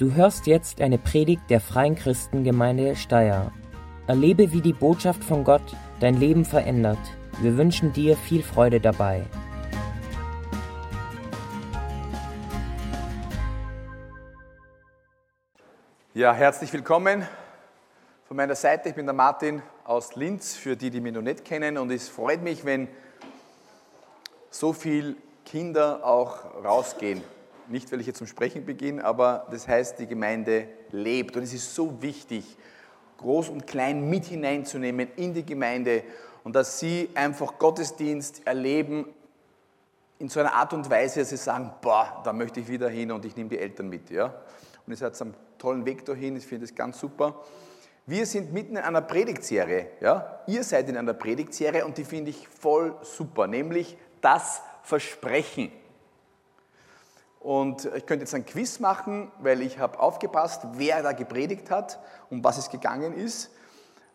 Du hörst jetzt eine Predigt der Freien Christengemeinde Steyr. Erlebe, wie die Botschaft von Gott dein Leben verändert. Wir wünschen dir viel Freude dabei. Ja, herzlich willkommen von meiner Seite. Ich bin der Martin aus Linz, für die, die mich noch nicht kennen. Und es freut mich, wenn so viele Kinder auch rausgehen nicht, weil ich jetzt zum Sprechen beginne, aber das heißt, die Gemeinde lebt. Und es ist so wichtig, groß und klein mit hineinzunehmen in die Gemeinde und dass sie einfach Gottesdienst erleben in so einer Art und Weise, dass sie sagen, boah, da möchte ich wieder hin und ich nehme die Eltern mit. Ja? Und ihr seid einen tollen Weg dahin, ich finde das ganz super. Wir sind mitten in einer Predigtserie. Ja? Ihr seid in einer Predigtserie und die finde ich voll super, nämlich das Versprechen. Und ich könnte jetzt ein Quiz machen, weil ich habe aufgepasst, wer da gepredigt hat, um was es gegangen ist.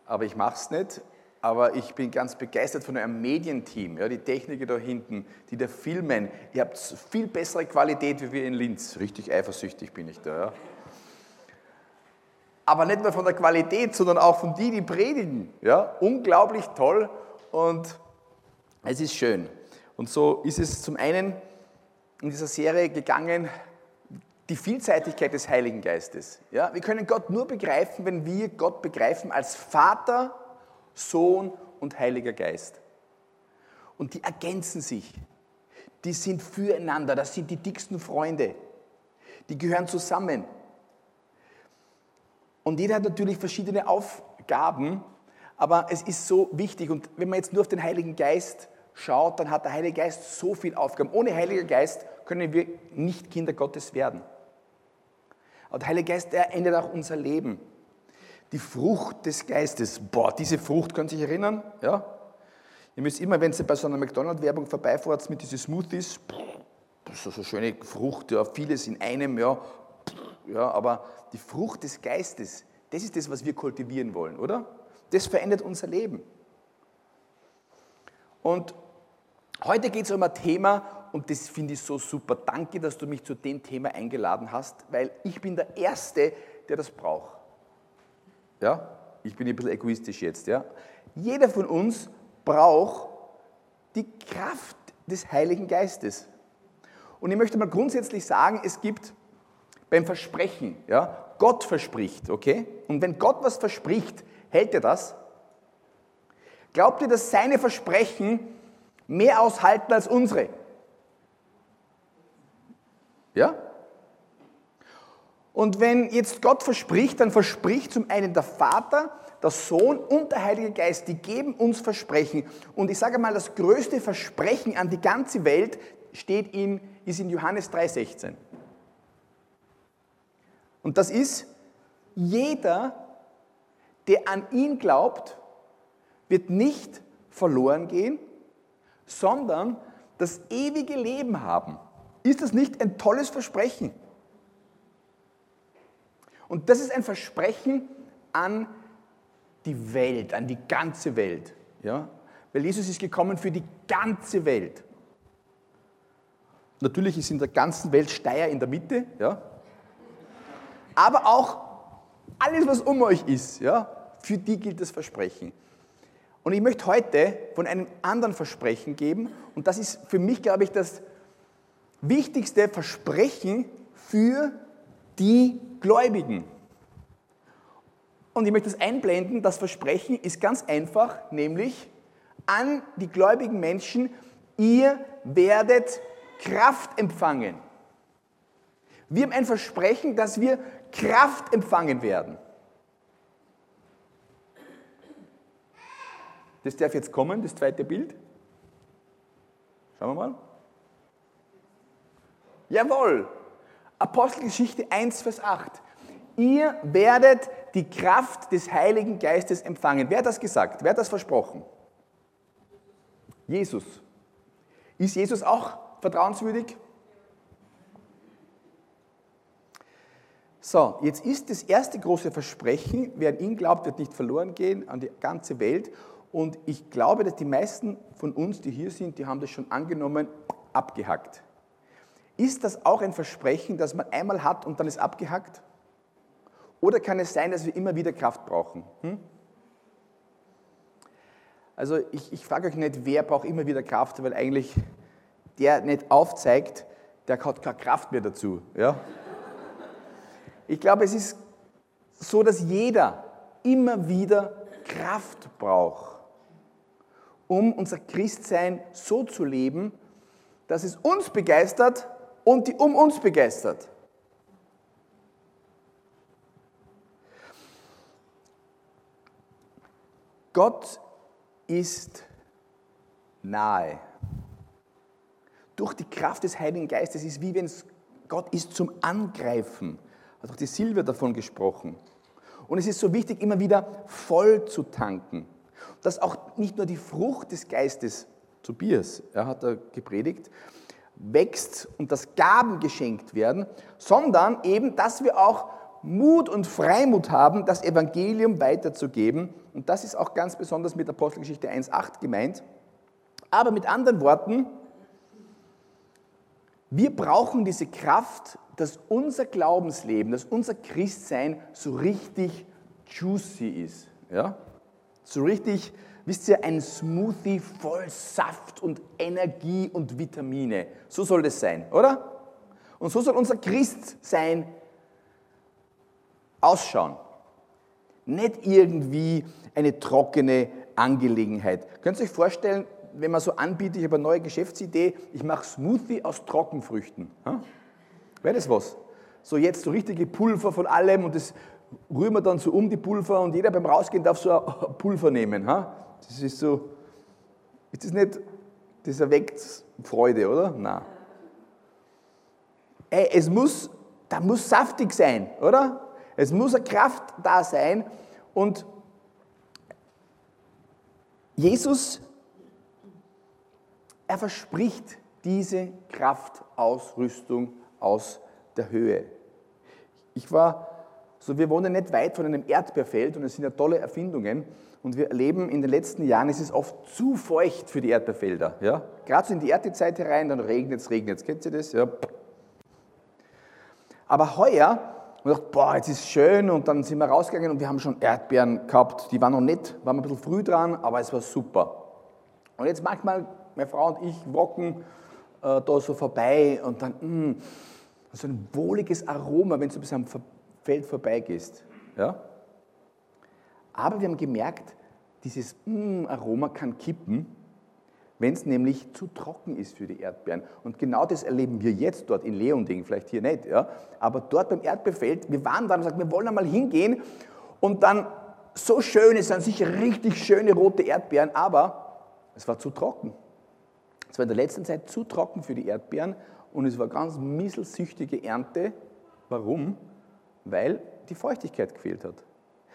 Aber ich mache es nicht. Aber ich bin ganz begeistert von eurem Medienteam, ja, die Techniker da hinten, die da filmen. Ihr habt viel bessere Qualität wie wir in Linz. Richtig eifersüchtig bin ich da. Ja. Aber nicht nur von der Qualität, sondern auch von die, die predigen. Ja. Unglaublich toll und es ist schön. Und so ist es zum einen in dieser Serie gegangen, die Vielseitigkeit des Heiligen Geistes. Ja, wir können Gott nur begreifen, wenn wir Gott begreifen als Vater, Sohn und Heiliger Geist. Und die ergänzen sich. Die sind füreinander. Das sind die dicksten Freunde. Die gehören zusammen. Und jeder hat natürlich verschiedene Aufgaben, aber es ist so wichtig. Und wenn man jetzt nur auf den Heiligen Geist schaut, dann hat der Heilige Geist so viel Aufgaben. Ohne Heiliger Geist können wir nicht Kinder Gottes werden. Aber der Heilige Geist, der ändert auch unser Leben. Die Frucht des Geistes, boah, diese Frucht, können Sie sich erinnern? Ja? Ihr müsst immer, wenn Sie bei so einer McDonald-Werbung vorbeifahrt mit diesen Smoothies, das ist so eine schöne Frucht, ja, vieles in einem, ja, ja, aber die Frucht des Geistes, das ist das, was wir kultivieren wollen, oder? Das verändert unser Leben. Und Heute geht es um ein Thema und das finde ich so super. Danke, dass du mich zu dem Thema eingeladen hast, weil ich bin der Erste, der das braucht. Ja, ich bin ein bisschen egoistisch jetzt. Ja, jeder von uns braucht die Kraft des Heiligen Geistes. Und ich möchte mal grundsätzlich sagen, es gibt beim Versprechen, ja, Gott verspricht, okay? Und wenn Gott was verspricht, hält er das? Glaubt ihr, dass seine Versprechen mehr aushalten als unsere. Ja? Und wenn jetzt Gott verspricht, dann verspricht zum einen der Vater, der Sohn und der Heilige Geist, die geben uns Versprechen. Und ich sage mal, das größte Versprechen an die ganze Welt steht in, ist in Johannes 3,16. Und das ist, jeder, der an ihn glaubt, wird nicht verloren gehen, sondern das ewige Leben haben. Ist das nicht ein tolles Versprechen? Und das ist ein Versprechen an die Welt, an die ganze Welt. Ja? Weil Jesus ist gekommen für die ganze Welt. Natürlich ist in der ganzen Welt Steier in der Mitte, ja? aber auch alles, was um euch ist, ja? für die gilt das Versprechen. Und ich möchte heute von einem anderen Versprechen geben. Und das ist für mich, glaube ich, das wichtigste Versprechen für die Gläubigen. Und ich möchte das einblenden. Das Versprechen ist ganz einfach, nämlich an die gläubigen Menschen, ihr werdet Kraft empfangen. Wir haben ein Versprechen, dass wir Kraft empfangen werden. Das darf jetzt kommen, das zweite Bild. Schauen wir mal. Jawohl. Apostelgeschichte 1, Vers 8. Ihr werdet die Kraft des Heiligen Geistes empfangen. Wer hat das gesagt? Wer hat das versprochen? Jesus. Ist Jesus auch vertrauenswürdig? So, jetzt ist das erste große Versprechen, wer an ihn glaubt, wird nicht verloren gehen, an die ganze Welt. Und ich glaube, dass die meisten von uns, die hier sind, die haben das schon angenommen, abgehackt. Ist das auch ein Versprechen, das man einmal hat und dann ist abgehackt? Oder kann es sein, dass wir immer wieder Kraft brauchen? Hm? Also ich, ich frage euch nicht, wer braucht immer wieder Kraft, weil eigentlich der nicht aufzeigt, der hat keine Kraft mehr dazu. Ja? Ich glaube, es ist so, dass jeder immer wieder Kraft braucht, um unser Christsein so zu leben, dass es uns begeistert und die um uns begeistert. Gott ist nahe. Durch die Kraft des Heiligen Geistes ist wie wenn es Gott ist zum Angreifen. Hat auch die Silvia davon gesprochen. Und es ist so wichtig, immer wieder voll zu tanken. Dass auch nicht nur die Frucht des Geistes, Tobias, er hat da gepredigt, wächst und dass Gaben geschenkt werden, sondern eben, dass wir auch Mut und Freimut haben, das Evangelium weiterzugeben. Und das ist auch ganz besonders mit Apostelgeschichte 1.8 gemeint. Aber mit anderen Worten, wir brauchen diese Kraft, dass unser Glaubensleben, dass unser Christsein so richtig juicy ist. Ja? So richtig, wisst ihr, ein Smoothie voll Saft und Energie und Vitamine. So soll das sein, oder? Und so soll unser Christsein ausschauen. Nicht irgendwie eine trockene Angelegenheit. Könnt ihr euch vorstellen, wenn man so anbietet, ich habe eine neue Geschäftsidee, ich mache Smoothie aus Trockenfrüchten. Wäre das was? So jetzt so richtige Pulver von allem und das rühren wir dann so um die Pulver und jeder beim Rausgehen darf so ein Pulver nehmen. Das ist so, ist das nicht, das erweckt Freude, oder? Nein. Ey, es muss, da muss saftig sein, oder? Es muss eine Kraft da sein und Jesus, er verspricht diese Kraftausrüstung aus der Höhe. Ich war, so wir wohnen nicht weit von einem Erdbeerfeld und es sind ja tolle Erfindungen und wir erleben in den letzten Jahren, es ist oft zu feucht für die Erdbeerfelder. Ja? Gerade so in die Erntezeit herein, dann regnet es, regnet es. Kennt ihr das? Ja. Aber heuer und dachte, boah, jetzt ist schön und dann sind wir rausgegangen und wir haben schon Erdbeeren gehabt, die waren noch nicht, waren ein bisschen früh dran, aber es war super. Und jetzt manchmal, meine Frau und ich wocken äh, da so vorbei und dann, mh, mm, so ein wohliges Aroma, wenn du bis am Feld vorbeigehst. Ja? Aber wir haben gemerkt, dieses mm, Aroma kann kippen, wenn es nämlich zu trocken ist für die Erdbeeren. Und genau das erleben wir jetzt dort in Leonding, vielleicht hier nicht, ja? aber dort beim Erdbeerfeld, wir waren da und gesagt, wir wollen einmal hingehen und dann so schön, es sind sicher richtig schöne rote Erdbeeren, aber es war zu trocken. Es war in der letzten Zeit zu trocken für die Erdbeeren und es war ganz mieselsüchtige Ernte. Warum? Weil die Feuchtigkeit gefehlt hat.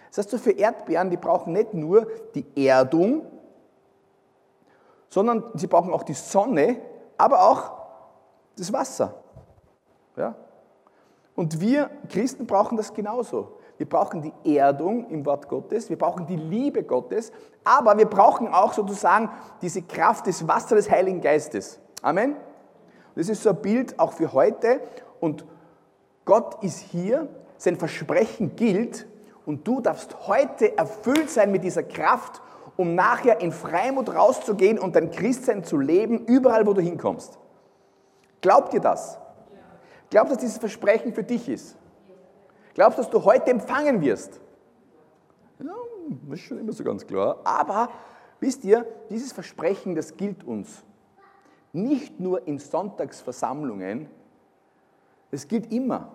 Das heißt, so für Erdbeeren, die brauchen nicht nur die Erdung, sondern sie brauchen auch die Sonne, aber auch das Wasser. Ja? Und wir Christen brauchen das genauso. Wir brauchen die Erdung im Wort Gottes, wir brauchen die Liebe Gottes, aber wir brauchen auch sozusagen diese Kraft des Wassers des Heiligen Geistes. Amen. Das ist so ein Bild auch für heute und Gott ist hier, sein Versprechen gilt und du darfst heute erfüllt sein mit dieser Kraft um nachher in Freimut rauszugehen und dein Christsein zu leben, überall wo du hinkommst. Glaubt ihr das? Glaubt, dass dieses Versprechen für dich ist? Glaubst, dass du heute empfangen wirst? Ja, das ist schon immer so ganz klar. Aber wisst ihr, dieses Versprechen, das gilt uns. Nicht nur in Sonntagsversammlungen, es gilt immer.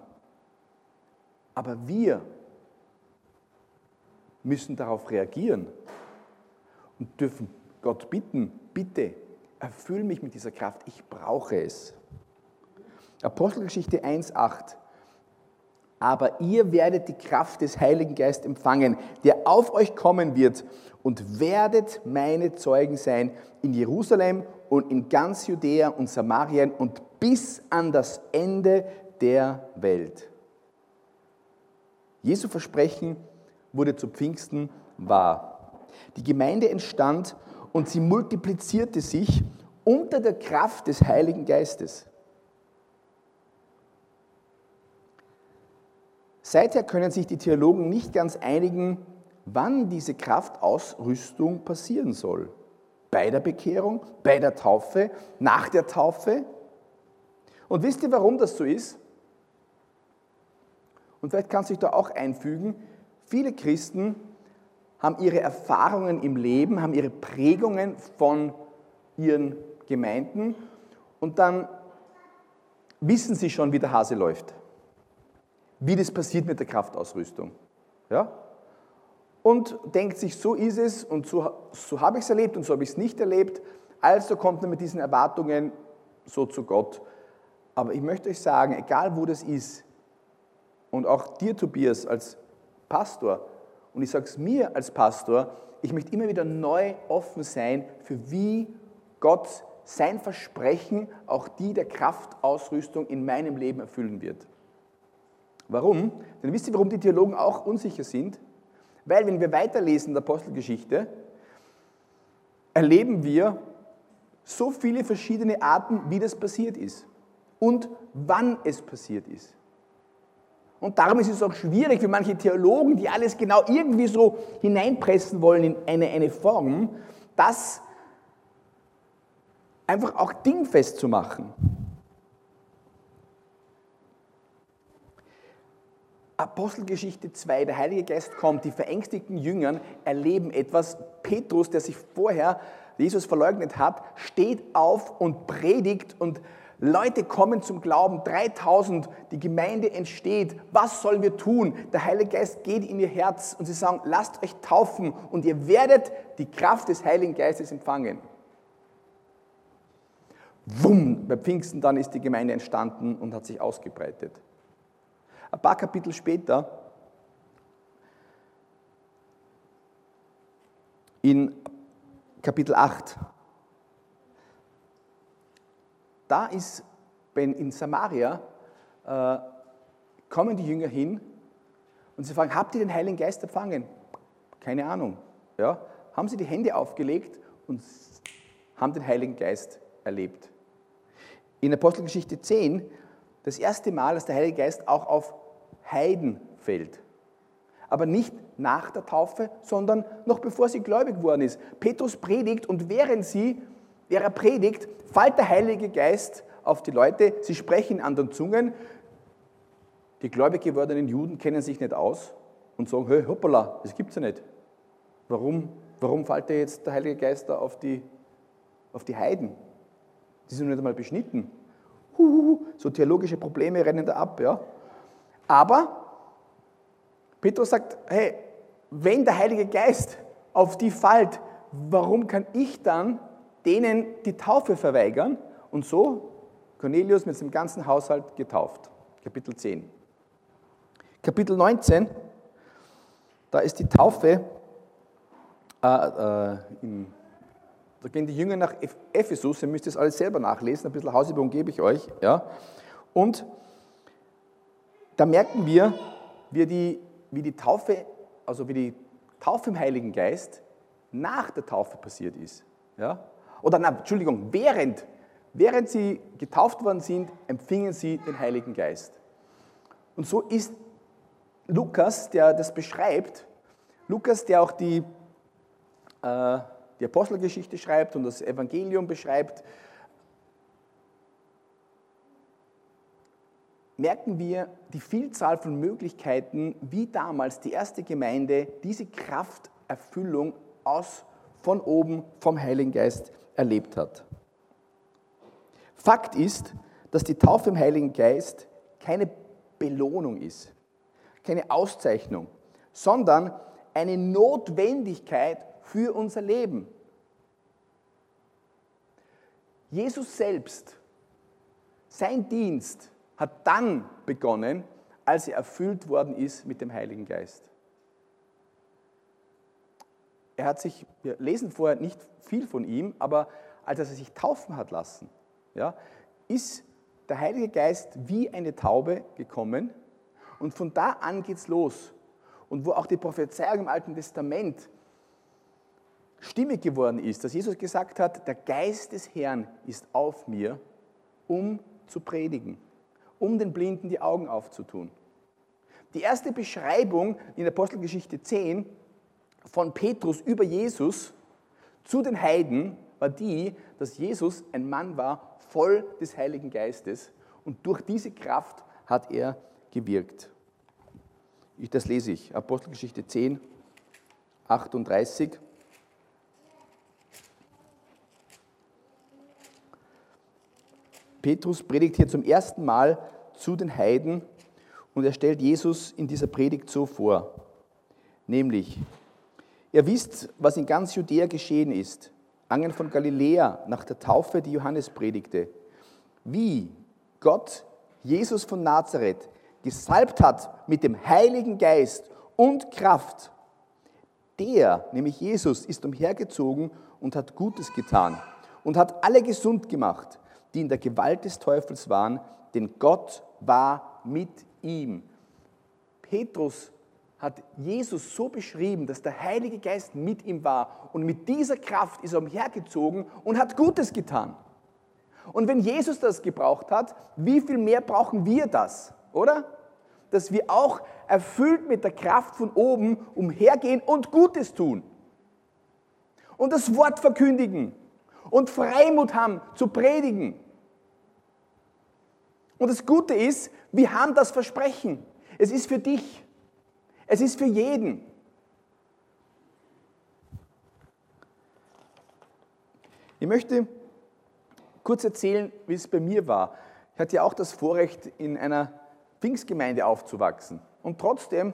Aber wir müssen darauf reagieren und dürfen Gott bitten, bitte, erfüll mich mit dieser Kraft, ich brauche es. Apostelgeschichte 1.8. Aber ihr werdet die Kraft des Heiligen Geistes empfangen, der auf euch kommen wird und werdet meine Zeugen sein in Jerusalem und in ganz Judäa und Samarien und bis an das Ende der Welt. Jesu Versprechen wurde zu Pfingsten wahr. Die Gemeinde entstand und sie multiplizierte sich unter der Kraft des Heiligen Geistes. Seither können sich die Theologen nicht ganz einigen, wann diese Kraftausrüstung passieren soll. Bei der Bekehrung, bei der Taufe, nach der Taufe. Und wisst ihr, warum das so ist? Und vielleicht kannst du dich da auch einfügen. Viele Christen haben ihre Erfahrungen im Leben, haben ihre Prägungen von ihren Gemeinden und dann wissen sie schon, wie der Hase läuft. Wie das passiert mit der Kraftausrüstung. Ja? Und denkt sich, so ist es und so, so habe ich es erlebt und so habe ich es nicht erlebt. Also kommt man mit diesen Erwartungen so zu Gott. Aber ich möchte euch sagen, egal wo das ist, und auch dir, Tobias, als Pastor, und ich sage es mir als Pastor, ich möchte immer wieder neu offen sein, für wie Gott sein Versprechen, auch die der Kraftausrüstung in meinem Leben erfüllen wird. Warum? Denn wisst ihr, warum die Theologen auch unsicher sind? Weil, wenn wir weiterlesen in der Apostelgeschichte, erleben wir so viele verschiedene Arten, wie das passiert ist und wann es passiert ist. Und darum ist es auch schwierig für manche Theologen, die alles genau irgendwie so hineinpressen wollen in eine, eine Form, das einfach auch dingfest zu machen. Apostelgeschichte 2, der Heilige Geist kommt, die verängstigten Jüngern erleben etwas. Petrus, der sich vorher Jesus verleugnet hat, steht auf und predigt und Leute kommen zum Glauben, 3000, die Gemeinde entsteht. Was sollen wir tun? Der Heilige Geist geht in ihr Herz und sie sagen, lasst euch taufen und ihr werdet die Kraft des Heiligen Geistes empfangen. Wumm, bei Pfingsten dann ist die Gemeinde entstanden und hat sich ausgebreitet. Ein paar Kapitel später, in Kapitel 8, da ist, wenn in Samaria äh, kommen die Jünger hin und sie fragen, habt ihr den Heiligen Geist empfangen? Keine Ahnung. Ja? Haben sie die Hände aufgelegt und haben den Heiligen Geist erlebt. In Apostelgeschichte 10, das erste Mal, dass der Heilige Geist auch auf Heiden fällt. Aber nicht nach der Taufe, sondern noch bevor sie gläubig geworden ist. Petrus predigt und während sie Wer er predigt, fällt der Heilige Geist auf die Leute, sie sprechen in anderen Zungen. Die gläubig gewordenen Juden kennen sich nicht aus und sagen, hey, hoppala, das gibt es ja nicht. Warum, warum fällt der jetzt der Heilige Geist da auf die, auf die Heiden? Die sind nicht einmal beschnitten. Huhuhu, so theologische Probleme rennen da ab. Ja? Aber Petrus sagt, hey, wenn der Heilige Geist auf die fällt, warum kann ich dann denen die Taufe verweigern und so Cornelius mit seinem ganzen Haushalt getauft. Kapitel 10. Kapitel 19, da ist die Taufe, äh, äh, in, da gehen die Jünger nach Ephesus, ihr müsst das alles selber nachlesen, ein bisschen Hausübung gebe ich euch. Ja. Und da merken wir, wie die, wie die Taufe, also wie die Taufe im Heiligen Geist nach der Taufe passiert ist. Ja oder na, Entschuldigung, während, während sie getauft worden sind, empfingen sie den Heiligen Geist. Und so ist Lukas, der das beschreibt, Lukas, der auch die, äh, die Apostelgeschichte schreibt und das Evangelium beschreibt, merken wir die Vielzahl von Möglichkeiten, wie damals die erste Gemeinde diese Krafterfüllung aus, von oben vom Heiligen Geist erlebt hat. Fakt ist, dass die Taufe im Heiligen Geist keine Belohnung ist, keine Auszeichnung, sondern eine Notwendigkeit für unser Leben. Jesus selbst, sein Dienst hat dann begonnen, als er erfüllt worden ist mit dem Heiligen Geist. Er hat sich, wir lesen vorher nicht viel von ihm, aber als er sich taufen hat lassen, ja, ist der Heilige Geist wie eine Taube gekommen und von da an geht es los. Und wo auch die Prophezeiung im Alten Testament stimmig geworden ist, dass Jesus gesagt hat, der Geist des Herrn ist auf mir, um zu predigen, um den Blinden die Augen aufzutun. Die erste Beschreibung in Apostelgeschichte 10 von Petrus über Jesus zu den Heiden war die, dass Jesus ein Mann war, voll des Heiligen Geistes und durch diese Kraft hat er gewirkt. Ich, das lese ich, Apostelgeschichte 10, 38. Petrus predigt hier zum ersten Mal zu den Heiden und er stellt Jesus in dieser Predigt so vor, nämlich, ihr wisst, was in ganz Judäa geschehen ist, angen von Galiläa nach der Taufe, die Johannes predigte, wie Gott Jesus von Nazareth gesalbt hat mit dem Heiligen Geist und Kraft. Der, nämlich Jesus, ist umhergezogen und hat Gutes getan und hat alle gesund gemacht, die in der Gewalt des Teufels waren, denn Gott war mit ihm. Petrus hat Jesus so beschrieben, dass der Heilige Geist mit ihm war und mit dieser Kraft ist er umhergezogen und hat Gutes getan. Und wenn Jesus das gebraucht hat, wie viel mehr brauchen wir das, oder? Dass wir auch erfüllt mit der Kraft von oben umhergehen und Gutes tun. Und das Wort verkündigen und Freimut haben zu predigen und das Gute ist, wir haben das Versprechen. Es ist für dich. Es ist für jeden. Ich möchte kurz erzählen, wie es bei mir war. Ich hatte ja auch das Vorrecht, in einer Pfingstgemeinde aufzuwachsen. Und trotzdem,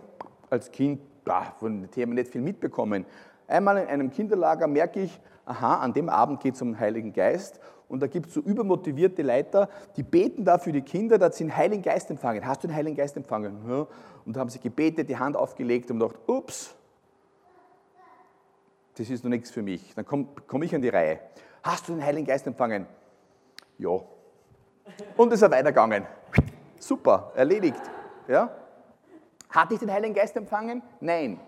als Kind, bah, von den Themen nicht viel mitbekommen. Einmal in einem Kinderlager merke ich, aha, an dem Abend geht es um den Heiligen Geist und da gibt es so übermotivierte Leiter, die beten da für die Kinder, dass sie den Heiligen Geist empfangen. Hast du den Heiligen Geist empfangen? Ja. Und da haben sie gebetet, die Hand aufgelegt und gedacht, ups, das ist noch nichts für mich. Dann komme komm ich an die Reihe. Hast du den Heiligen Geist empfangen? Ja. Und ist weitergegangen. Super, erledigt. Ja? Hatte ich den Heiligen Geist empfangen? Nein.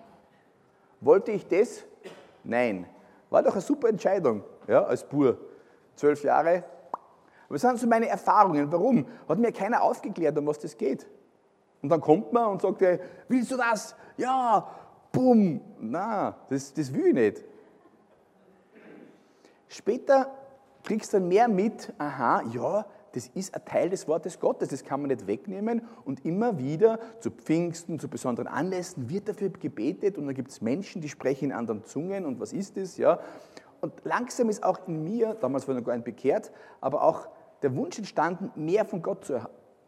Wollte ich das? Nein. War doch eine super Entscheidung, ja, als Bur zwölf Jahre. Aber das sind so meine Erfahrungen. Warum? Hat mir keiner aufgeklärt, um was das geht. Und dann kommt man und sagt, willst du das? Ja, bumm. Na, das, das will ich nicht. Später kriegst du dann mehr mit, aha, ja, das ist ein Teil des Wortes Gottes, das kann man nicht wegnehmen. Und immer wieder zu Pfingsten, zu besonderen Anlässen wird dafür gebetet und dann gibt es Menschen, die sprechen in anderen Zungen und was ist das? Ja? Und langsam ist auch in mir, damals war ich noch gar nicht bekehrt, aber auch der Wunsch entstanden, mehr von Gott zu,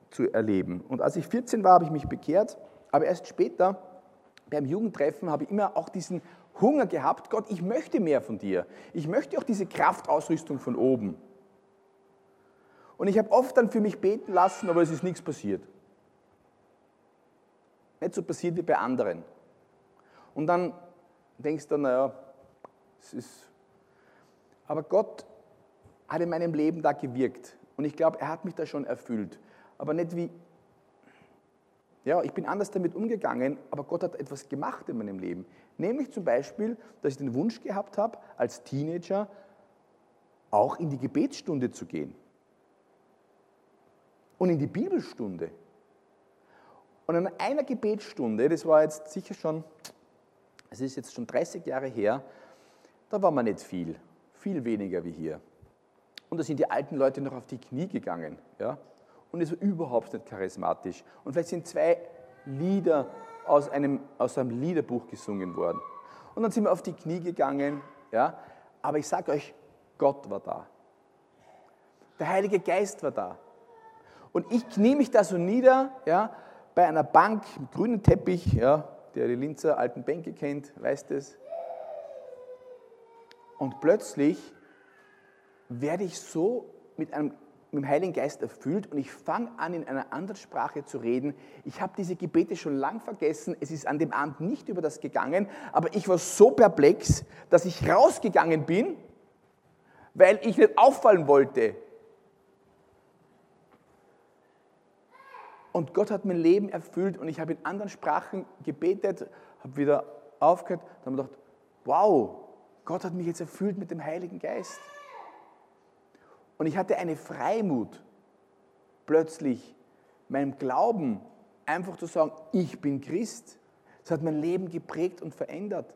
zu erleben. Und als ich 14 war, habe ich mich bekehrt, aber erst später beim Jugendtreffen habe ich immer auch diesen Hunger gehabt, Gott, ich möchte mehr von dir. Ich möchte auch diese Kraftausrüstung von oben. Und ich habe oft dann für mich beten lassen, aber es ist nichts passiert. Nicht so passiert wie bei anderen. Und dann denkst du, naja, es ist aber Gott hat in meinem Leben da gewirkt. Und ich glaube, er hat mich da schon erfüllt. Aber nicht wie, ja, ich bin anders damit umgegangen, aber Gott hat etwas gemacht in meinem Leben. Nämlich zum Beispiel, dass ich den Wunsch gehabt habe, als Teenager auch in die Gebetsstunde zu gehen. Und in die Bibelstunde. Und an einer Gebetsstunde, das war jetzt sicher schon, es ist jetzt schon 30 Jahre her, da war man nicht viel viel weniger wie hier. Und da sind die alten Leute noch auf die Knie gegangen. Ja? Und es war überhaupt nicht charismatisch. Und vielleicht sind zwei Lieder aus einem, aus einem Liederbuch gesungen worden. Und dann sind wir auf die Knie gegangen. Ja? Aber ich sage euch, Gott war da. Der Heilige Geist war da. Und ich knie mich da so nieder, ja, bei einer Bank mit grünem Teppich, ja, der die Linzer alten Bänke kennt, weiß das. Und plötzlich werde ich so mit einem mit dem Heiligen Geist erfüllt und ich fange an, in einer anderen Sprache zu reden. Ich habe diese Gebete schon lang vergessen. Es ist an dem Abend nicht über das gegangen, aber ich war so perplex, dass ich rausgegangen bin, weil ich nicht auffallen wollte. Und Gott hat mein Leben erfüllt und ich habe in anderen Sprachen gebetet, habe wieder aufgehört, dann habe ich gedacht, wow, Gott hat mich jetzt erfüllt mit dem Heiligen Geist. Und ich hatte eine Freimut, plötzlich meinem Glauben einfach zu sagen, ich bin Christ. Das hat mein Leben geprägt und verändert.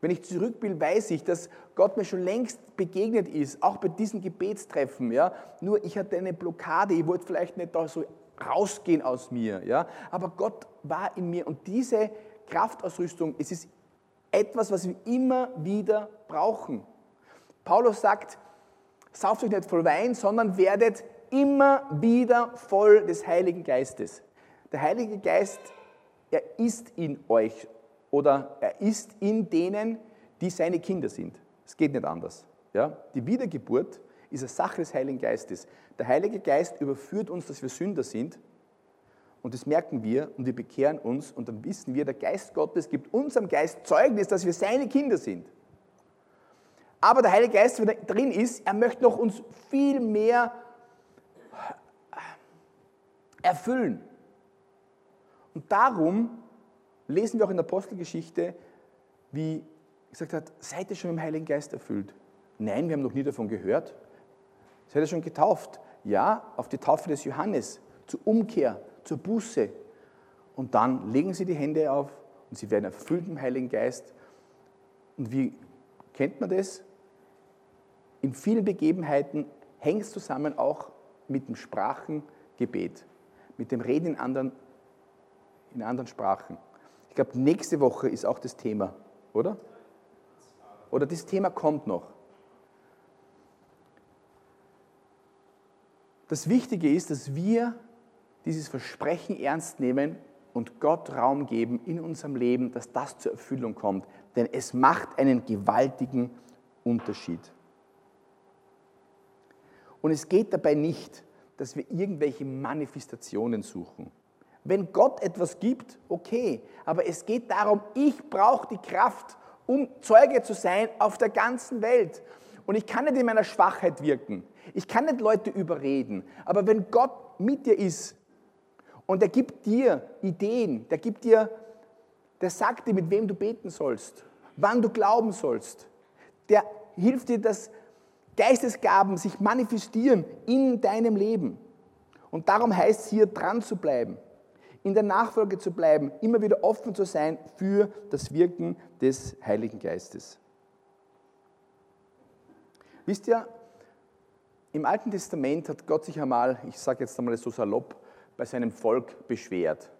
Wenn ich zurückbilde, weiß ich, dass Gott mir schon längst begegnet ist, auch bei diesen Gebetstreffen. Ja? Nur ich hatte eine Blockade, ich wollte vielleicht nicht da so rausgehen aus mir. Ja? Aber Gott war in mir und diese Kraftausrüstung, es ist etwas, was wir immer wieder brauchen. Paulus sagt, sauft euch nicht voll Wein, sondern werdet immer wieder voll des Heiligen Geistes. Der Heilige Geist, er ist in euch oder er ist in denen, die seine Kinder sind. Es geht nicht anders. Ja? Die Wiedergeburt ist eine Sache des Heiligen Geistes. Der Heilige Geist überführt uns, dass wir Sünder sind. Und das merken wir und wir bekehren uns und dann wissen wir, der Geist Gottes gibt unserem Geist Zeugnis, dass wir seine Kinder sind. Aber der Heilige Geist, wenn er drin ist, er möchte noch uns viel mehr erfüllen. Und darum lesen wir auch in der Apostelgeschichte, wie gesagt hat, seid ihr schon im Heiligen Geist erfüllt? Nein, wir haben noch nie davon gehört. Seid ihr schon getauft? Ja, auf die Taufe des Johannes, zur Umkehr, zur Buße. Und dann legen sie die Hände auf und sie werden erfüllt im Heiligen Geist. Und wie kennt man das? In vielen Begebenheiten hängt es zusammen auch mit dem Sprachengebet, mit dem Reden in anderen, in anderen Sprachen. Ich glaube, nächste Woche ist auch das Thema, oder? Oder das Thema kommt noch. Das Wichtige ist, dass wir dieses Versprechen ernst nehmen und Gott Raum geben in unserem Leben, dass das zur Erfüllung kommt. Denn es macht einen gewaltigen Unterschied. Und es geht dabei nicht, dass wir irgendwelche Manifestationen suchen. Wenn Gott etwas gibt, okay, aber es geht darum, ich brauche die Kraft, um Zeuge zu sein auf der ganzen Welt. Und ich kann nicht in meiner Schwachheit wirken. Ich kann nicht Leute überreden. Aber wenn Gott mit dir ist und er gibt dir Ideen, der gibt dir, der sagt dir, mit wem du beten sollst, wann du glauben sollst, der hilft dir, dass Geistesgaben sich manifestieren in deinem Leben. Und darum heißt es hier, dran zu bleiben in der Nachfolge zu bleiben, immer wieder offen zu sein für das Wirken des Heiligen Geistes. Wisst ihr, im Alten Testament hat Gott sich einmal, ich sage jetzt einmal so salopp, bei seinem Volk beschwert.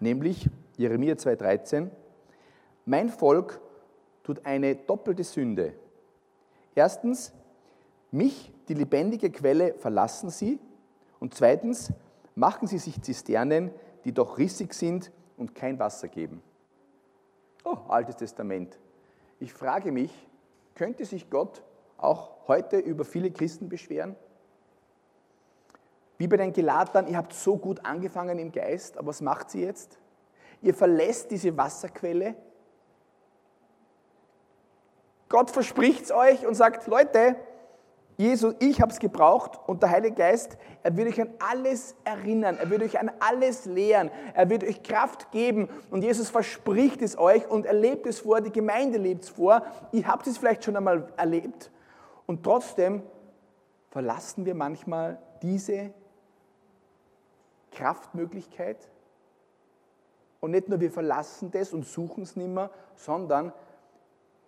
Nämlich Jeremia 2,13, mein Volk tut eine doppelte Sünde. Erstens, mich, die lebendige Quelle, verlassen sie. Und zweitens, machen sie sich Zisternen, die doch rissig sind und kein Wasser geben. Oh, Altes Testament. Ich frage mich, könnte sich Gott auch heute über viele Christen beschweren? Wie bei den Gelatern, ihr habt so gut angefangen im Geist, aber was macht sie jetzt? Ihr verlässt diese Wasserquelle. Gott verspricht es euch und sagt, Leute, Jesus, ich habe es gebraucht und der Heilige Geist, er wird euch an alles erinnern, er wird euch an alles lehren, er wird euch Kraft geben und Jesus verspricht es euch und er lebt es vor, die Gemeinde lebt es vor. Ihr habt es vielleicht schon einmal erlebt und trotzdem verlassen wir manchmal diese Kraftmöglichkeit und nicht nur wir verlassen das und suchen es nicht mehr, sondern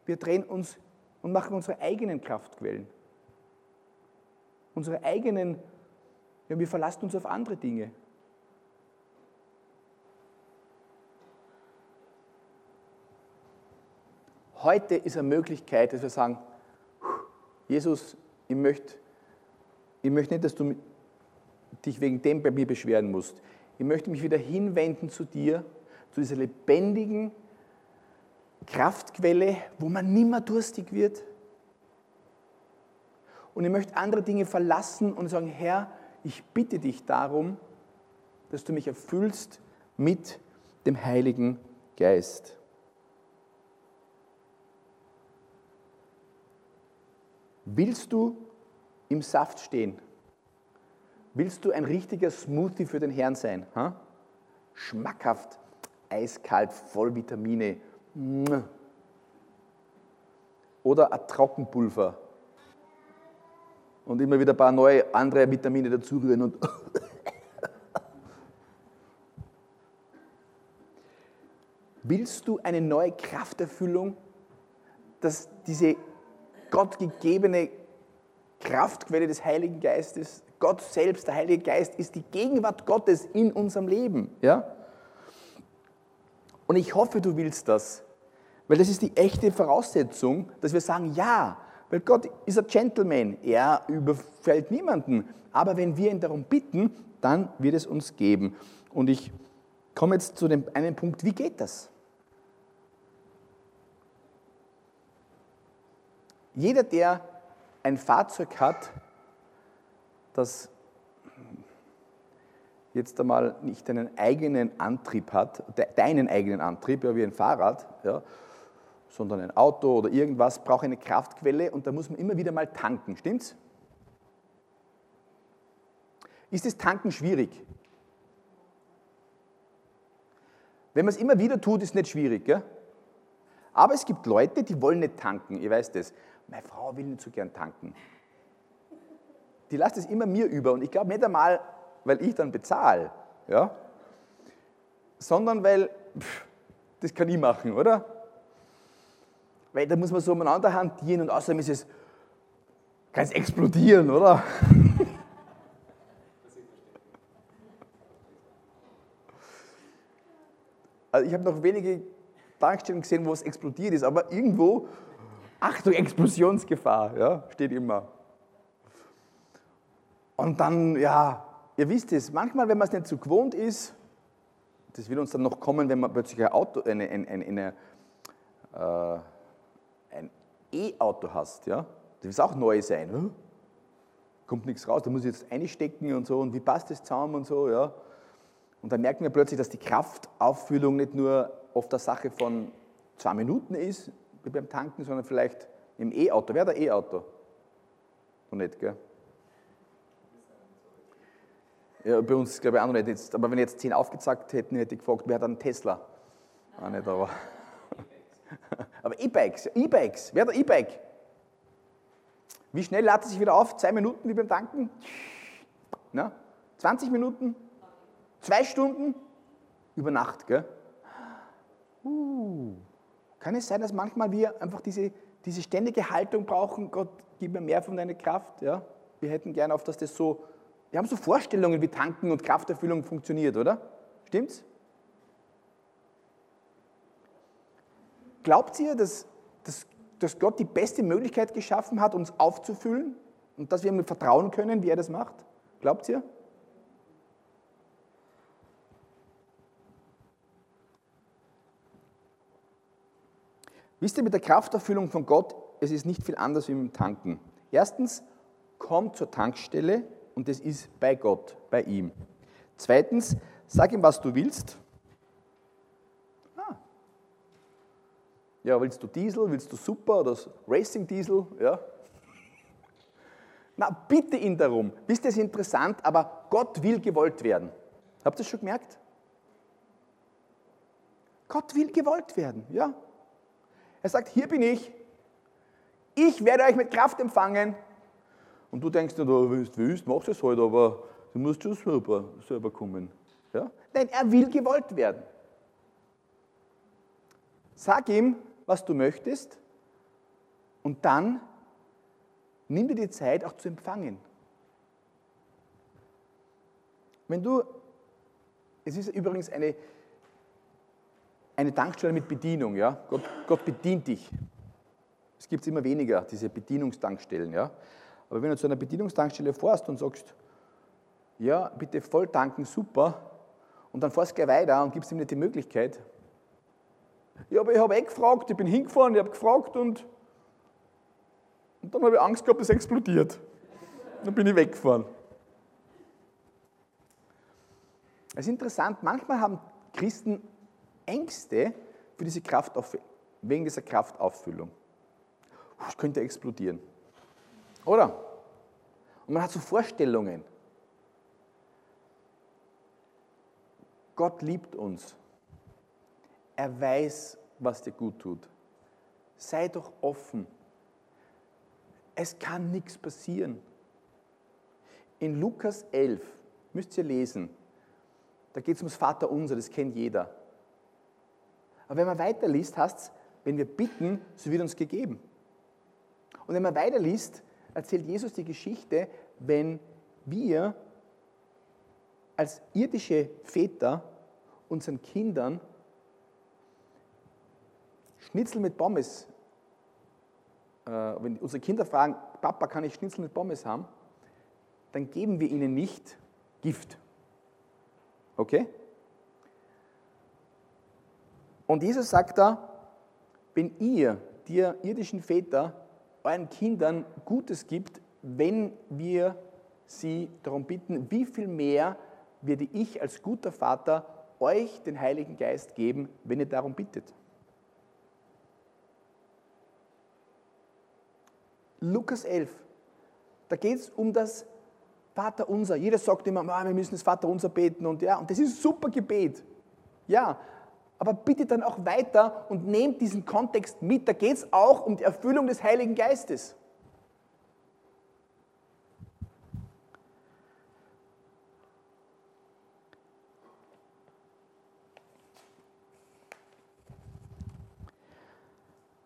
wir drehen uns und machen unsere eigenen Kraftquellen unsere eigenen, ja, wir verlassen uns auf andere Dinge. Heute ist eine Möglichkeit, dass wir sagen, Jesus, ich möchte, ich möchte nicht, dass du dich wegen dem bei mir beschweren musst. Ich möchte mich wieder hinwenden zu dir, zu dieser lebendigen Kraftquelle, wo man nimmer durstig wird, und ich möchte andere Dinge verlassen und sagen, Herr, ich bitte dich darum, dass du mich erfüllst mit dem Heiligen Geist. Willst du im Saft stehen? Willst du ein richtiger Smoothie für den Herrn sein? Ha? Schmackhaft, eiskalt, voll Vitamine. Oder ein Trockenpulver. Und immer wieder ein paar neue andere Vitamine dazurühren und. Willst du eine neue Krafterfüllung, dass diese gottgegebene Kraftquelle des Heiligen Geistes Gott selbst, der Heilige Geist, ist die Gegenwart Gottes in unserem Leben. Ja? Und ich hoffe, du willst das, weil das ist die echte Voraussetzung, dass wir sagen, ja, weil Gott ist ein Gentleman, er überfällt niemanden. Aber wenn wir ihn darum bitten, dann wird es uns geben. Und ich komme jetzt zu dem einen Punkt, wie geht das? Jeder, der ein Fahrzeug hat, das jetzt einmal nicht einen eigenen Antrieb hat, deinen eigenen Antrieb, ja, wie ein Fahrrad, ja, sondern ein Auto oder irgendwas, braucht eine Kraftquelle und da muss man immer wieder mal tanken, stimmt's? Ist das Tanken schwierig? Wenn man es immer wieder tut, ist es nicht schwierig. Gell? Aber es gibt Leute, die wollen nicht tanken. Ihr weißt das. Meine Frau will nicht so gern tanken. Die lässt es immer mir über. Und ich glaube nicht einmal, weil ich dann bezahle, ja? sondern weil, pff, das kann ich machen, oder? Weil da muss man so umeinander hantieren und außerdem ist es, kann es explodieren, oder? Also ich habe noch wenige Tankstellen gesehen, wo es explodiert ist, aber irgendwo, Achtung, Explosionsgefahr, ja, steht immer. Und dann, ja, ihr wisst es, manchmal, wenn man es nicht so gewohnt ist, das wird uns dann noch kommen, wenn man plötzlich ein Auto, eine, eine, eine, äh, ein E-Auto hast, ja, das wird auch neu sein. Kommt nichts raus, da muss ich jetzt einstecken und so und wie passt das zusammen und so, ja. Und dann merken wir plötzlich, dass die Kraftauffüllung nicht nur oft eine Sache von zwei Minuten ist, wie beim Tanken, sondern vielleicht im E-Auto. Wer hat ein E-Auto? Noch nicht, gell? Ja, bei uns glaube ich auch noch nicht. Jetzt, aber wenn ich jetzt zehn aufgezeigt hätten, hätte ich gefragt, wer hat einen Tesla? Auch nicht, aber. aber E-Bikes, E-Bikes, wer hat ein E-Bike? Wie schnell lädt es sich wieder auf? Zwei Minuten wie beim Tanken? Na? 20 Minuten? Zwei Stunden? Über Nacht, gell? Uh, kann es sein, dass manchmal wir einfach diese, diese ständige Haltung brauchen, Gott, gib mir mehr von deiner Kraft? Ja? Wir hätten gerne auf, dass das so wir haben so Vorstellungen, wie Tanken und Krafterfüllung funktioniert, oder? Stimmt's? Glaubt ihr, dass, dass, dass Gott die beste Möglichkeit geschaffen hat, uns aufzufüllen und dass wir ihm vertrauen können, wie er das macht? Glaubt ihr? Wisst ihr, mit der Krafterfüllung von Gott, es ist nicht viel anders wie dem Tanken. Erstens, komm zur Tankstelle und das ist bei Gott, bei ihm. Zweitens, sag ihm, was du willst. Ah. Ja, willst du Diesel, willst du Super oder Racing Diesel? Ja. Na, bitte ihn darum. Wisst ihr, es interessant, aber Gott will gewollt werden. Habt ihr das schon gemerkt? Gott will gewollt werden, ja. Er sagt, hier bin ich, ich werde euch mit Kraft empfangen, und du denkst dir, du willst, mach es halt, aber du musst schon selber, selber kommen. Ja? Nein, er will gewollt werden. Sag ihm, was du möchtest und dann nimm dir die Zeit auch zu empfangen. Wenn du, es ist übrigens eine, eine Tankstelle mit Bedienung, ja? Gott, Gott bedient dich. Es gibt immer weniger, diese Bedienungstankstellen. Ja? Aber wenn du zu einer Bedienungstankstelle fährst und sagst, ja, bitte voll tanken, super, und dann fährst du gleich weiter und gibst ihm nicht die Möglichkeit, ja, aber ich habe eh gefragt, ich bin hingefahren, ich habe gefragt und, und dann habe ich Angst gehabt, es explodiert. Dann bin ich weggefahren. Es ist interessant, manchmal haben Christen Ängste für diese wegen dieser Kraftauffüllung. Es könnte explodieren. Oder? Und man hat so Vorstellungen. Gott liebt uns. Er weiß, was dir gut tut. Sei doch offen. Es kann nichts passieren. In Lukas 11, müsst ihr lesen, da geht es ums Vaterunser, das kennt jeder. Aber wenn man weiterliest, heißt es, wenn wir bitten, so wird uns gegeben. Und wenn man weiterliest, erzählt Jesus die Geschichte, wenn wir als irdische Väter unseren Kindern Schnitzel mit Pommes, äh, wenn unsere Kinder fragen, Papa, kann ich Schnitzel mit Pommes haben? Dann geben wir ihnen nicht Gift. Okay? Und Jesus sagt da, wenn ihr, dir irdischen Väter, euren Kindern Gutes gibt, wenn wir sie darum bitten, wie viel mehr werde ich als guter Vater euch den Heiligen Geist geben, wenn ihr darum bittet. Lukas 11, da geht es um das Vater unser. Jeder sagt immer, ah, wir müssen das Vater unser beten und ja, und das ist ein super Gebet. Ja, aber bitte dann auch weiter und nehmt diesen Kontext mit. Da geht es auch um die Erfüllung des Heiligen Geistes.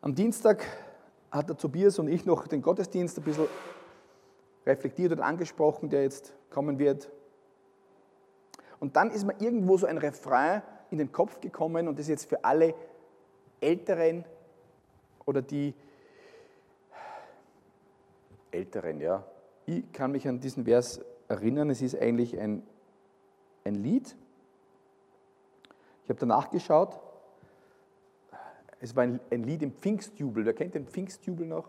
Am Dienstag hat der Tobias und ich noch den Gottesdienst ein bisschen reflektiert und angesprochen, der jetzt kommen wird. Und dann ist mir irgendwo so ein Refrain in den Kopf gekommen und das ist jetzt für alle Älteren oder die Älteren, ja. Ich kann mich an diesen Vers erinnern, es ist eigentlich ein, ein Lied. Ich habe danach geschaut es war ein, ein Lied im Pfingstjubel. Wer kennt den Pfingstjubel noch?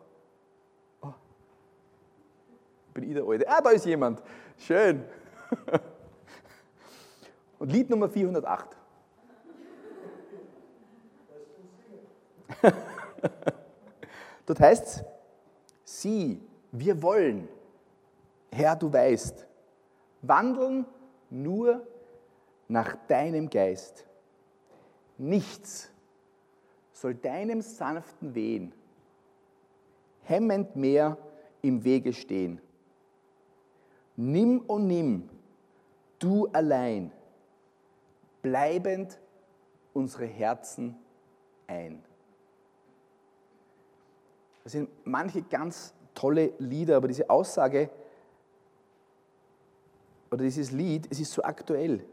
Oh. Bin ich der Alte? Ah, da ist jemand. Schön. Und Lied Nummer 408. Dort heißt es, sieh, wir wollen, Herr, du weißt, wandeln nur nach deinem Geist. Nichts soll deinem sanften Wehen hemmend mehr im Wege stehen. Nimm und nimm, du allein, bleibend unsere Herzen ein. Das sind manche ganz tolle Lieder, aber diese Aussage oder dieses Lied, es ist so aktuell.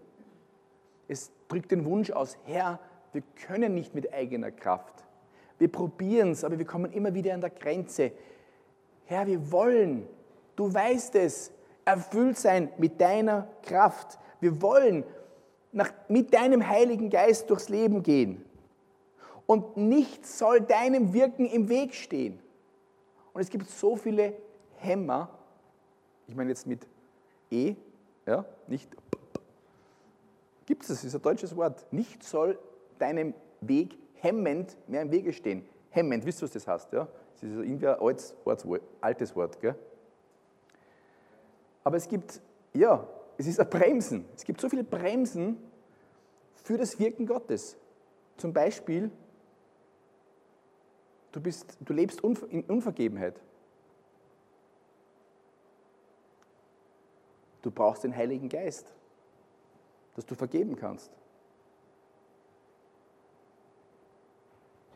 Es drückt den Wunsch aus, Herr, wir können nicht mit eigener Kraft. Wir probieren es, aber wir kommen immer wieder an der Grenze. Herr, wir wollen, du weißt es, erfüllt sein mit deiner Kraft. Wir wollen nach, mit deinem Heiligen Geist durchs Leben gehen. Und nichts soll deinem Wirken im Weg stehen. Und es gibt so viele Hämmer, ich meine jetzt mit E, ja, nicht gibt es, ist ein deutsches Wort. Nichts soll deinem Weg hemmend mehr im Wege stehen. Hemmend, wisst ihr, was das heißt? Ja? Das ist irgendwie ein altes, altes Wort. Gell? Aber es gibt, ja, es ist ein Bremsen. Es gibt so viele Bremsen für das Wirken Gottes. Zum Beispiel, du, bist, du lebst in Unvergebenheit. Du brauchst den Heiligen Geist, dass du vergeben kannst.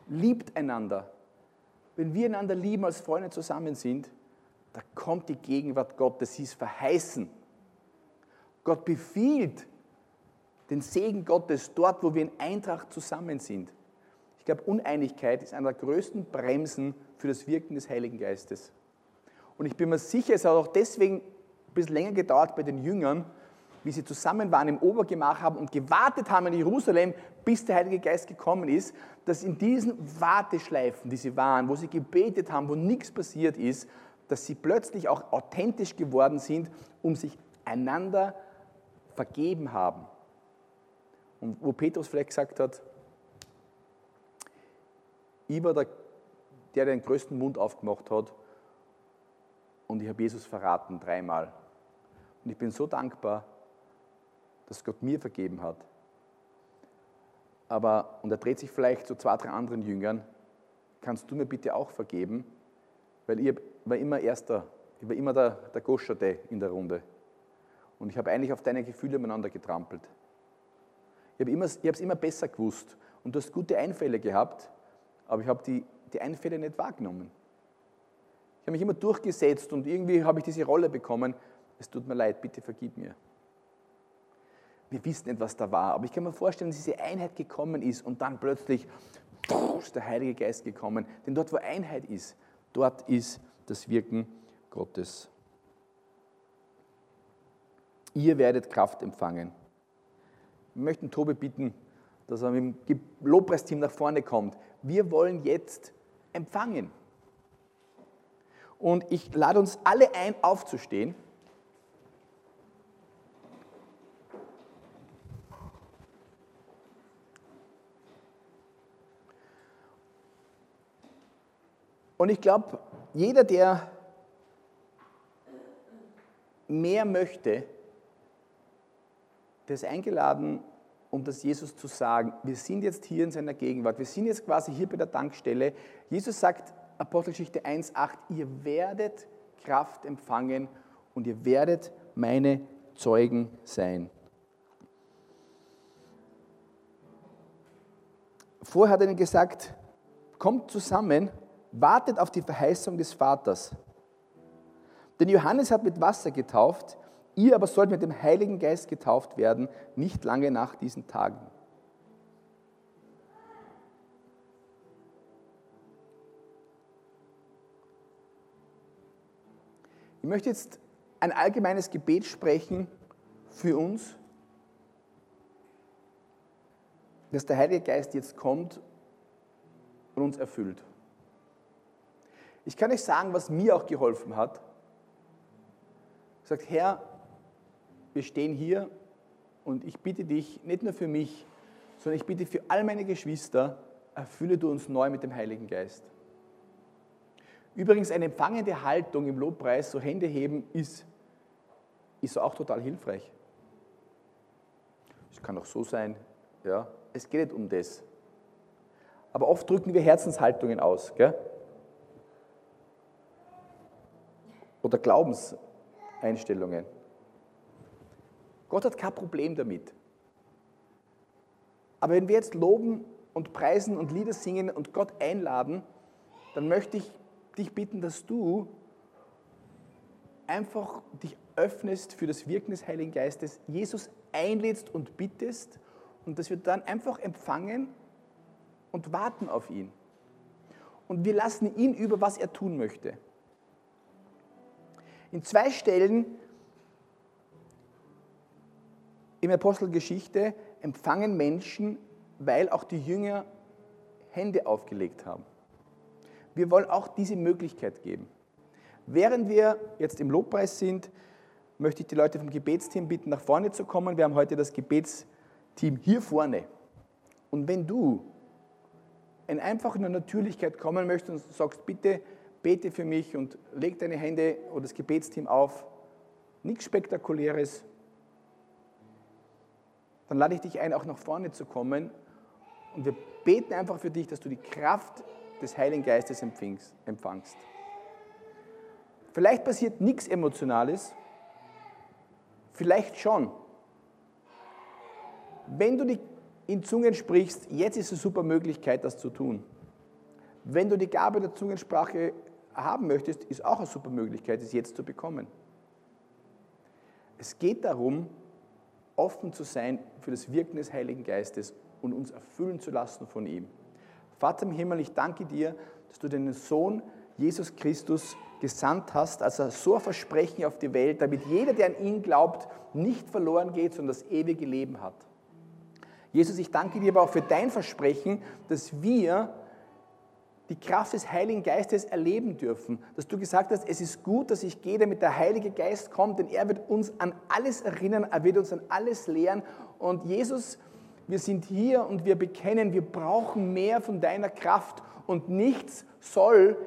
liebt einander. Wenn wir einander lieben, als Freunde zusammen sind, da kommt die Gegenwart Gottes, sie ist verheißen. Gott befiehlt den Segen Gottes dort, wo wir in Eintracht zusammen sind. Glaube, Uneinigkeit ist einer der größten Bremsen für das Wirken des Heiligen Geistes. Und ich bin mir sicher, es hat auch deswegen ein bisschen länger gedauert bei den Jüngern, wie sie zusammen waren im Obergemach haben und gewartet haben in Jerusalem, bis der Heilige Geist gekommen ist, dass in diesen Warteschleifen, die sie waren, wo sie gebetet haben, wo nichts passiert ist, dass sie plötzlich auch authentisch geworden sind, um sich einander vergeben haben. Und wo Petrus vielleicht gesagt hat, ich war der, der den größten Mund aufgemacht hat und ich habe Jesus verraten dreimal. Und ich bin so dankbar, dass Gott mir vergeben hat. Aber, und er dreht sich vielleicht zu zwei, drei anderen Jüngern, kannst du mir bitte auch vergeben? Weil ich war immer Erster, ich war immer der, der Goscherte in der Runde. Und ich habe eigentlich auf deine Gefühle umeinander getrampelt. Ich habe es immer besser gewusst und du hast gute Einfälle gehabt, aber ich habe die, die Einfälle nicht wahrgenommen. Ich habe mich immer durchgesetzt und irgendwie habe ich diese Rolle bekommen. Es tut mir leid, bitte vergib mir. Wir wissen nicht, was da war, aber ich kann mir vorstellen, dass diese Einheit gekommen ist und dann plötzlich ist der Heilige Geist gekommen. Denn dort, wo Einheit ist, dort ist das Wirken Gottes. Ihr werdet Kraft empfangen. Wir möchten Tobi bitten, dass er mit dem Lobpreisteam nach vorne kommt. Wir wollen jetzt empfangen. Und ich lade uns alle ein, aufzustehen. Und ich glaube, jeder, der mehr möchte, der ist eingeladen, um das Jesus zu sagen. Wir sind jetzt hier in seiner Gegenwart. Wir sind jetzt quasi hier bei der Tankstelle. Jesus sagt, Apostelgeschichte 1,8, ihr werdet Kraft empfangen und ihr werdet meine Zeugen sein. Vorher hat er ihnen gesagt, kommt zusammen, wartet auf die Verheißung des Vaters. Denn Johannes hat mit Wasser getauft, Ihr aber sollt mit dem Heiligen Geist getauft werden, nicht lange nach diesen Tagen. Ich möchte jetzt ein allgemeines Gebet sprechen für uns, dass der Heilige Geist jetzt kommt und uns erfüllt. Ich kann euch sagen, was mir auch geholfen hat. Sagt, Herr, wir stehen hier und ich bitte dich, nicht nur für mich, sondern ich bitte für all meine Geschwister, erfülle du uns neu mit dem Heiligen Geist. Übrigens, eine empfangende Haltung im Lobpreis, so Hände heben, ist, ist auch total hilfreich. Es kann auch so sein, ja, es geht nicht um das. Aber oft drücken wir Herzenshaltungen aus, gell? Oder Glaubenseinstellungen. Gott hat kein Problem damit. Aber wenn wir jetzt loben und preisen und Lieder singen und Gott einladen, dann möchte ich dich bitten, dass du einfach dich öffnest für das Wirken des Heiligen Geistes, Jesus einlädst und bittest und dass wir dann einfach empfangen und warten auf ihn. Und wir lassen ihn über, was er tun möchte. In zwei Stellen der Apostelgeschichte empfangen Menschen, weil auch die Jünger Hände aufgelegt haben. Wir wollen auch diese Möglichkeit geben. Während wir jetzt im Lobpreis sind, möchte ich die Leute vom Gebetsteam bitten, nach vorne zu kommen. Wir haben heute das Gebetsteam hier vorne. Und wenn du in einfacher Natürlichkeit kommen möchtest und sagst, bitte bete für mich und leg deine Hände oder das Gebetsteam auf, nichts Spektakuläres, dann lade ich dich ein, auch nach vorne zu kommen und wir beten einfach für dich, dass du die Kraft des Heiligen Geistes empfangst. Vielleicht passiert nichts Emotionales, vielleicht schon. Wenn du in Zungen sprichst, jetzt ist eine super Möglichkeit, das zu tun. Wenn du die Gabe der Zungensprache haben möchtest, ist auch eine super Möglichkeit, es jetzt zu bekommen. Es geht darum, offen zu sein für das Wirken des Heiligen Geistes und uns erfüllen zu lassen von ihm. Vater im Himmel, ich danke dir, dass du deinen Sohn Jesus Christus gesandt hast, als er so ein Versprechen auf die Welt, damit jeder, der an ihn glaubt, nicht verloren geht, sondern das ewige Leben hat. Jesus, ich danke dir aber auch für dein Versprechen, dass wir die Kraft des Heiligen Geistes erleben dürfen. Dass du gesagt hast, es ist gut, dass ich gehe, damit der Heilige Geist kommt, denn er wird uns an alles erinnern, er wird uns an alles lehren. Und Jesus, wir sind hier und wir bekennen, wir brauchen mehr von deiner Kraft und nichts soll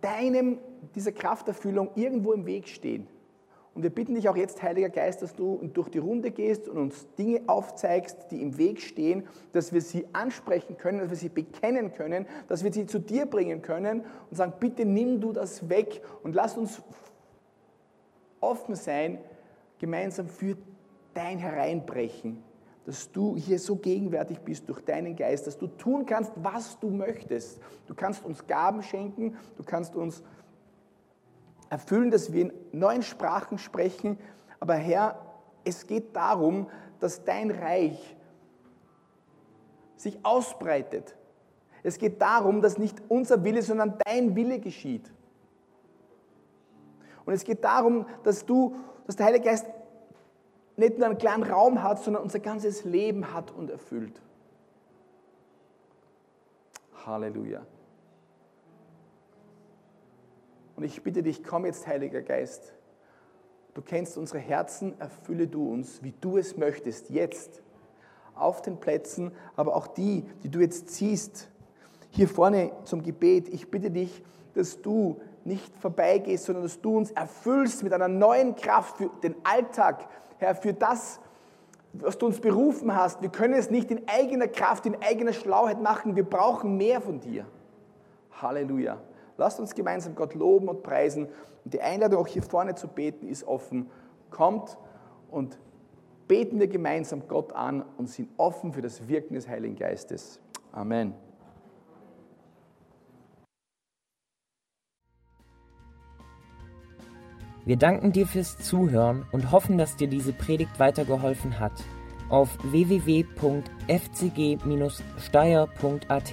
deinem, dieser Krafterfüllung irgendwo im Weg stehen. Und wir bitten dich auch jetzt, Heiliger Geist, dass du durch die Runde gehst und uns Dinge aufzeigst, die im Weg stehen, dass wir sie ansprechen können, dass wir sie bekennen können, dass wir sie zu dir bringen können und sagen, bitte nimm du das weg und lass uns offen sein, gemeinsam für dein Hereinbrechen, dass du hier so gegenwärtig bist durch deinen Geist, dass du tun kannst, was du möchtest. Du kannst uns Gaben schenken, du kannst uns erfüllen, dass wir in neuen Sprachen sprechen. Aber Herr, es geht darum, dass dein Reich sich ausbreitet. Es geht darum, dass nicht unser Wille, sondern dein Wille geschieht. Und es geht darum, dass du, dass der Heilige Geist nicht nur einen kleinen Raum hat, sondern unser ganzes Leben hat und erfüllt. Halleluja. Und ich bitte dich, komm jetzt, Heiliger Geist. Du kennst unsere Herzen, erfülle du uns, wie du es möchtest, jetzt. Auf den Plätzen, aber auch die, die du jetzt ziehst. Hier vorne zum Gebet. Ich bitte dich, dass du nicht vorbeigehst, sondern dass du uns erfüllst mit einer neuen Kraft für den Alltag, Herr, für das, was du uns berufen hast. Wir können es nicht in eigener Kraft, in eigener Schlauheit machen. Wir brauchen mehr von dir. Halleluja. Lasst uns gemeinsam Gott loben und preisen. Und die Einladung auch hier vorne zu beten ist offen. Kommt und beten wir gemeinsam Gott an und sind offen für das Wirken des Heiligen Geistes. Amen. Wir danken dir fürs Zuhören und hoffen, dass dir diese Predigt weitergeholfen hat. Auf www.fcg-steyr.at